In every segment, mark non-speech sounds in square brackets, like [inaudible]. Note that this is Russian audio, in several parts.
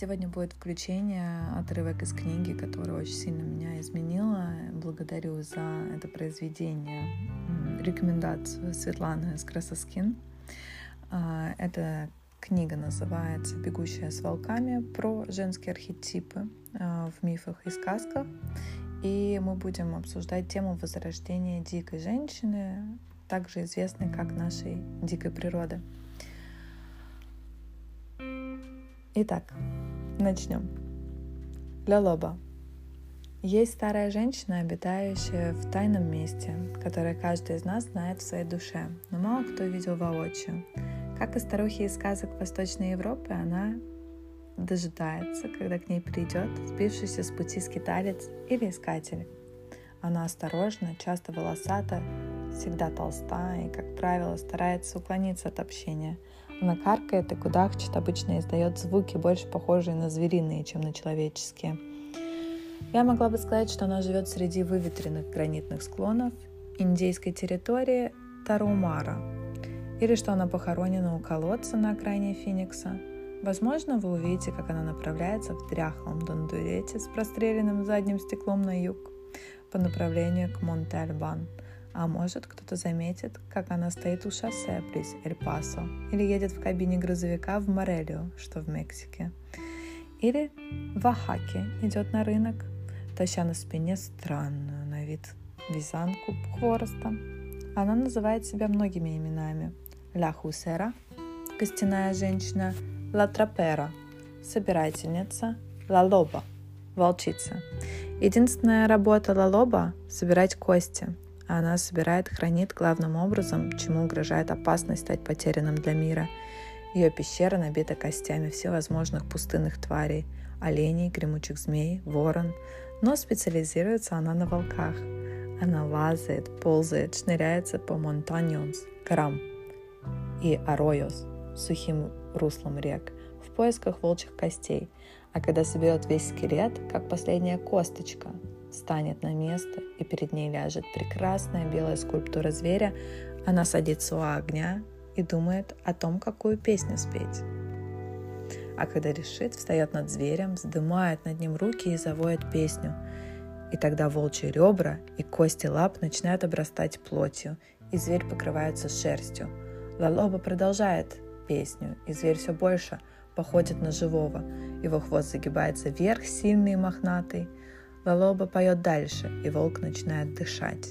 Сегодня будет включение, отрывок из книги, которая очень сильно меня изменила. Благодарю за это произведение, рекомендацию Светланы с Красоскин. А, эта книга называется «Бегущая с волками» про женские архетипы а, в мифах и сказках. И мы будем обсуждать тему возрождения дикой женщины, также известной как нашей дикой природы. Итак, начнем. Лялоба. Есть старая женщина, обитающая в тайном месте, которое каждый из нас знает в своей душе, но мало кто видел воочию. Как и старухи из сказок Восточной Европы, она дожидается, когда к ней придет сбившийся с пути скиталец или искатель. Она осторожна, часто волосата, всегда толста и, как правило, старается уклониться от общения – она каркает и кудахчет, обычно издает звуки, больше похожие на звериные, чем на человеческие. Я могла бы сказать, что она живет среди выветренных гранитных склонов индейской территории Тарумара, или что она похоронена у колодца на окраине Феникса. Возможно, вы увидите, как она направляется в дряхлом дондурете с простреленным задним стеклом на юг по направлению к Монте-Альбан – а может, кто-то заметит, как она стоит у шоссе близ Эль-Пасо или едет в кабине грузовика в Морелио, что в Мексике. Или в Ахаке идет на рынок, таща на спине странную на вид вязанку хвороста. Она называет себя многими именами. Ля Хусера – костяная женщина, Ла Трапера – собирательница, Ла Лоба – волчица. Единственная работа Ла Лоба – собирать кости – она собирает хранит главным образом, чему угрожает опасность стать потерянным для мира. Ее пещера набита костями всевозможных пустынных тварей, оленей, гремучих змей, ворон, но специализируется она на волках. Она лазает, ползает, шныряется по монтаньонс, горам и аройос, сухим руслом рек, в поисках волчьих костей, а когда соберет весь скелет, как последняя косточка, станет на место, и перед ней ляжет прекрасная белая скульптура зверя, она садится у огня и думает о том, какую песню спеть. А когда решит, встает над зверем, вздымает над ним руки и заводит песню. И тогда волчьи ребра и кости лап начинают обрастать плотью, и зверь покрывается шерстью. Лалоба продолжает песню, и зверь все больше походит на живого. Его хвост загибается вверх, сильный и мохнатый, Лалоба поет дальше, и волк начинает дышать.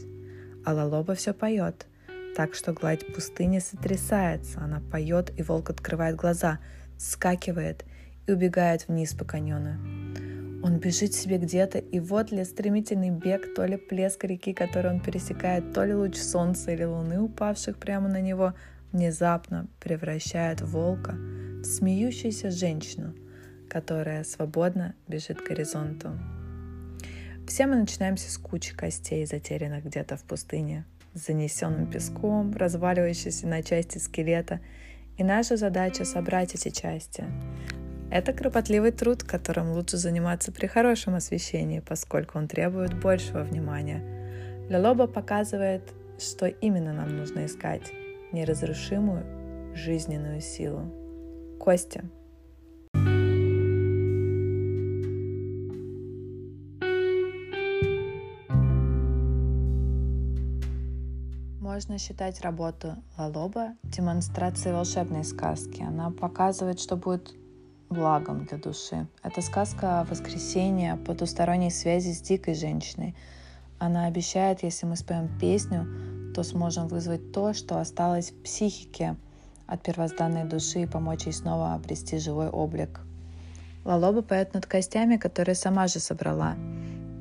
А Лалоба все поет, так что гладь пустыни сотрясается. Она поет, и волк открывает глаза, скакивает и убегает вниз по каньону. Он бежит себе где-то, и вот ли стремительный бег, то ли плеск реки, который он пересекает, то ли луч солнца или луны, упавших прямо на него, внезапно превращает волка в смеющуюся женщину, которая свободно бежит к горизонту. Все мы начинаемся с кучи костей, затерянных где-то в пустыне, с занесенным песком, разваливающимся на части скелета, и наша задача собрать эти части. Это кропотливый труд, которым лучше заниматься при хорошем освещении, поскольку он требует большего внимания. Лялоба показывает, что именно нам нужно искать – неразрушимую жизненную силу. Костя – можно считать работу Лалоба демонстрацией волшебной сказки. Она показывает, что будет благом для души. Это сказка о воскресенье, о потусторонней связи с дикой женщиной. Она обещает, если мы споем песню, то сможем вызвать то, что осталось в психике от первозданной души и помочь ей снова обрести живой облик. Лалоба поет над костями, которые сама же собрала.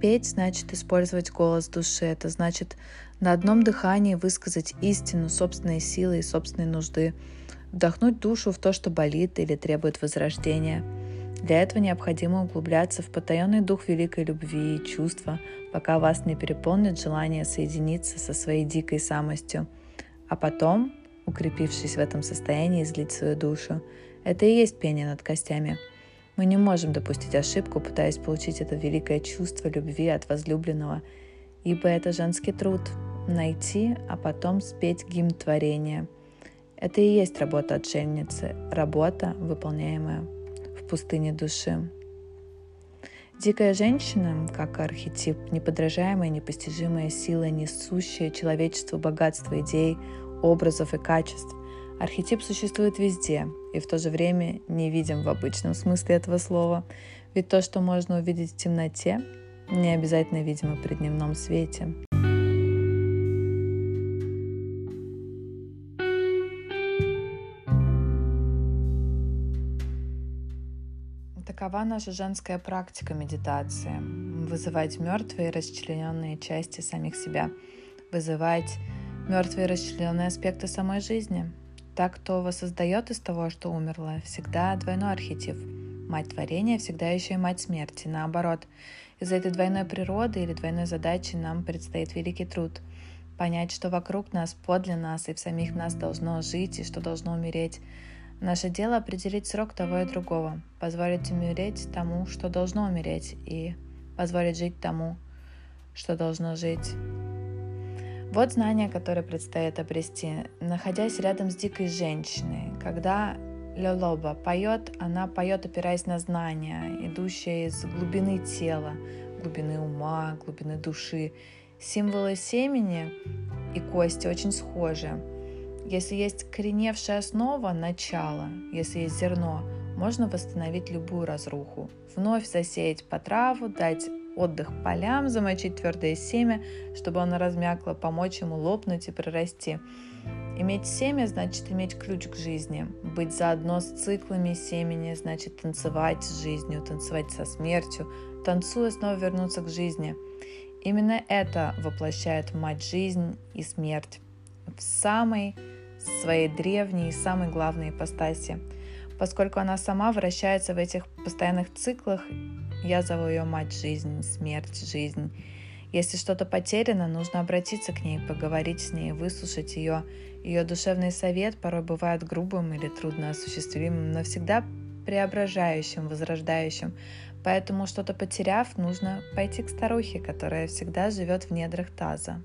Петь значит использовать голос души. Это значит на одном дыхании высказать истину собственной силы и собственной нужды, вдохнуть душу в то, что болит или требует возрождения. Для этого необходимо углубляться в потаенный дух великой любви и чувства, пока вас не переполнит желание соединиться со своей дикой самостью, а потом, укрепившись в этом состоянии, излить свою душу. Это и есть пение над костями – мы не можем допустить ошибку, пытаясь получить это великое чувство любви от возлюбленного, ибо это женский труд — найти, а потом спеть гимн творения. Это и есть работа отшельницы, работа, выполняемая в пустыне души. Дикая женщина, как архетип, неподражаемая, непостижимая сила, несущая человечеству богатство идей, образов и качеств. Архетип существует везде и в то же время не видим в обычном смысле этого слова, ведь то, что можно увидеть в темноте, не обязательно видимо при дневном свете. Такова наша женская практика медитации. Вызывать мертвые расчлененные части самих себя, вызывать мертвые расчлененные аспекты самой жизни. Так, кто воссоздает из того, что умерло, всегда двойной архетип. Мать творения всегда еще и мать смерти. Наоборот, из-за этой двойной природы или двойной задачи нам предстоит великий труд – понять, что вокруг нас, подле нас и в самих нас должно жить и что должно умереть – Наше дело определить срок того и другого, позволить умереть тому, что должно умереть, и позволить жить тому, что должно жить. Вот знание, которое предстоит обрести, находясь рядом с дикой женщиной. Когда Лелоба поет, она поет, опираясь на знания, идущие из глубины тела, глубины ума, глубины души. Символы семени и кости очень схожи. Если есть кореневшая основа, начало, если есть зерно, можно восстановить любую разруху, вновь засеять по траву, дать отдых полям, замочить твердое семя, чтобы оно размякло, помочь ему лопнуть и прорасти. Иметь семя значит иметь ключ к жизни. Быть заодно с циклами семени значит танцевать с жизнью, танцевать со смертью, танцуя снова вернуться к жизни. Именно это воплощает мать жизнь и смерть в самой своей древней и самой главной ипостаси. Поскольку она сама вращается в этих постоянных циклах, я зову ее мать жизнь, смерть, жизнь. Если что-то потеряно, нужно обратиться к ней, поговорить с ней, выслушать ее. Ее душевный совет порой бывает грубым или трудно осуществимым, но всегда преображающим, возрождающим. Поэтому, что-то потеряв, нужно пойти к старухе, которая всегда живет в недрах таза.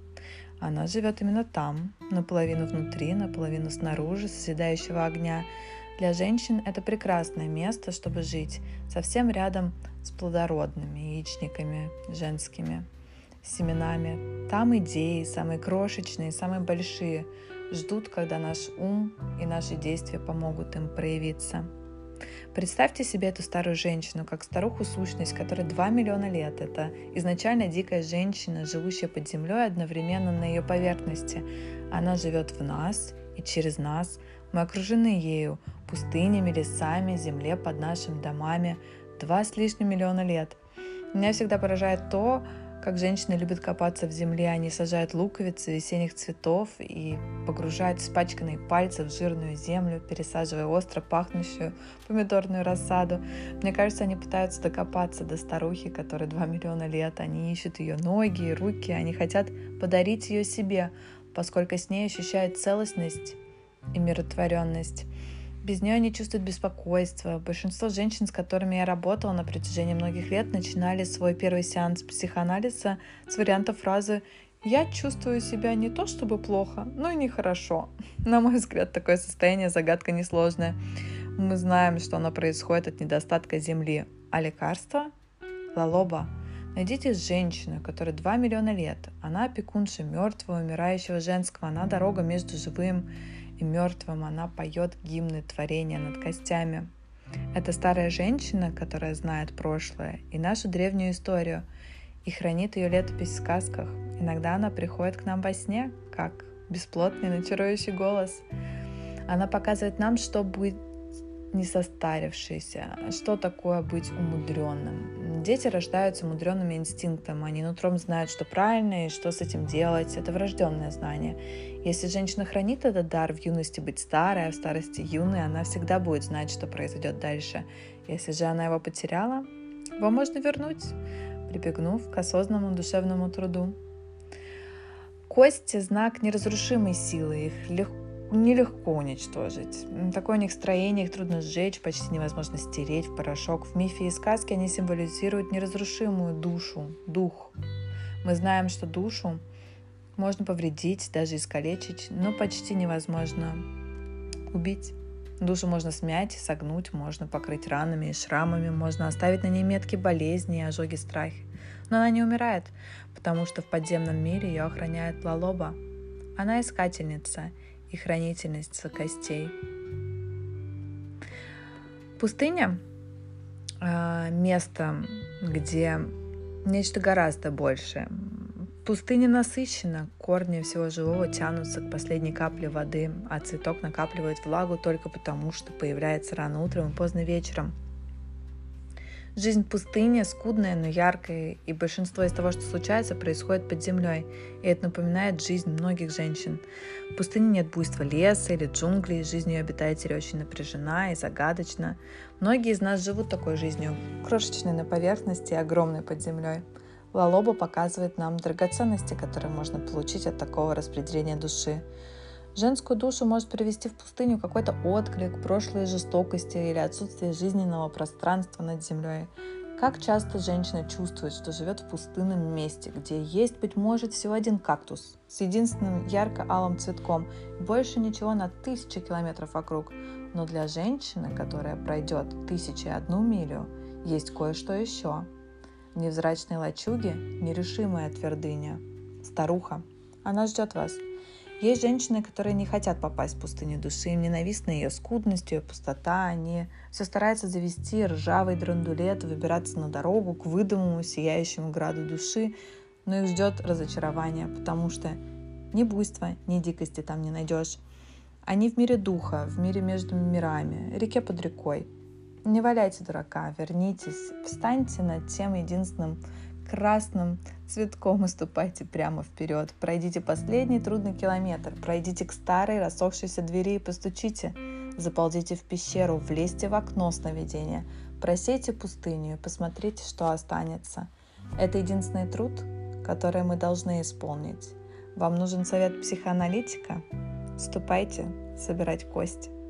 Она живет именно там, наполовину внутри, наполовину снаружи, созидающего огня. Для женщин это прекрасное место, чтобы жить, совсем рядом с плодородными яичниками женскими, семенами. Там идеи, самые крошечные, самые большие, ждут, когда наш ум и наши действия помогут им проявиться. Представьте себе эту старую женщину, как старуху-сущность, которой 2 миллиона лет. Это изначально дикая женщина, живущая под землей одновременно на ее поверхности. Она живет в нас и через нас. Мы окружены ею, пустынями, лесами, земле под нашими домами. Два с лишним миллиона лет. Меня всегда поражает то, как женщины любят копаться в земле, они сажают луковицы весенних цветов и погружают испачканные пальцы в жирную землю, пересаживая остро пахнущую помидорную рассаду. Мне кажется, они пытаются докопаться до старухи, которой 2 миллиона лет. Они ищут ее ноги и руки, они хотят подарить ее себе, поскольку с ней ощущают целостность и миротворенность. Без нее они чувствуют беспокойство. Большинство женщин, с которыми я работала на протяжении многих лет, начинали свой первый сеанс психоанализа с варианта фразы «Я чувствую себя не то чтобы плохо, но и нехорошо». [laughs] На мой взгляд, такое состояние загадка несложная. Мы знаем, что оно происходит от недостатка земли. А лекарство? Лалоба. Найдите женщину, которой 2 миллиона лет. Она опекунша мертвого, умирающего женского. Она дорога между живым и мертвым она поет гимны творения над костями. Это старая женщина, которая знает прошлое и нашу древнюю историю, и хранит ее летопись в сказках. Иногда она приходит к нам во сне, как бесплотный, начарующий голос. Она показывает нам, что будет не состарившийся. Что такое быть умудренным? Дети рождаются умудренными инстинктом. Они нутром знают, что правильно и что с этим делать. Это врожденное знание. Если женщина хранит этот дар в юности быть старой, а в старости юной, она всегда будет знать, что произойдет дальше. Если же она его потеряла, его можно вернуть, прибегнув к осознанному душевному труду. Кости – знак неразрушимой силы. Их легко нелегко уничтожить. Такое у них строение, их трудно сжечь, почти невозможно стереть в порошок. В мифе и сказке они символизируют неразрушимую душу, дух. Мы знаем, что душу можно повредить, даже искалечить, но почти невозможно убить. Душу можно смять, согнуть, можно покрыть ранами и шрамами, можно оставить на ней метки болезни и ожоги страхи. Но она не умирает, потому что в подземном мире ее охраняет Лалоба. Она искательница и хранительница костей. Пустыня а, место, где нечто гораздо большее. Пустыня насыщена, корни всего живого тянутся к последней капле воды, а цветок накапливает влагу только потому, что появляется рано утром и поздно вечером – Жизнь пустыни скудная, но яркая, и большинство из того, что случается, происходит под землей, и это напоминает жизнь многих женщин. В пустыне нет буйства леса или джунглей, жизнь ее обитателей очень напряжена и загадочна. Многие из нас живут такой жизнью, крошечной на поверхности и огромной под землей. Лалоба показывает нам драгоценности, которые можно получить от такого распределения души. Женскую душу может привести в пустыню какой-то отклик, прошлой жестокости или отсутствие жизненного пространства над землей. Как часто женщина чувствует, что живет в пустынном месте, где есть, быть может, всего один кактус с единственным ярко-алым цветком и больше ничего на тысячи километров вокруг. Но для женщины, которая пройдет тысячи одну милю, есть кое-что еще. Невзрачные лачуги – нерешимая твердыня. Старуха. Она ждет вас – есть женщины, которые не хотят попасть в пустыню души, им ненавистна ее скудность, ее пустота, они все стараются завести ржавый драндулет, выбираться на дорогу к выдуманному сияющему граду души, но их ждет разочарование, потому что ни буйства, ни дикости там не найдешь. Они в мире духа, в мире между мирами, реке под рекой. Не валяйте дурака, вернитесь, встаньте над тем единственным красным цветком и ступайте прямо вперед. Пройдите последний трудный километр, пройдите к старой рассохшейся двери и постучите. Заползите в пещеру, влезьте в окно сновидения, просейте пустыню и посмотрите, что останется. Это единственный труд, который мы должны исполнить. Вам нужен совет психоаналитика? Ступайте собирать кости.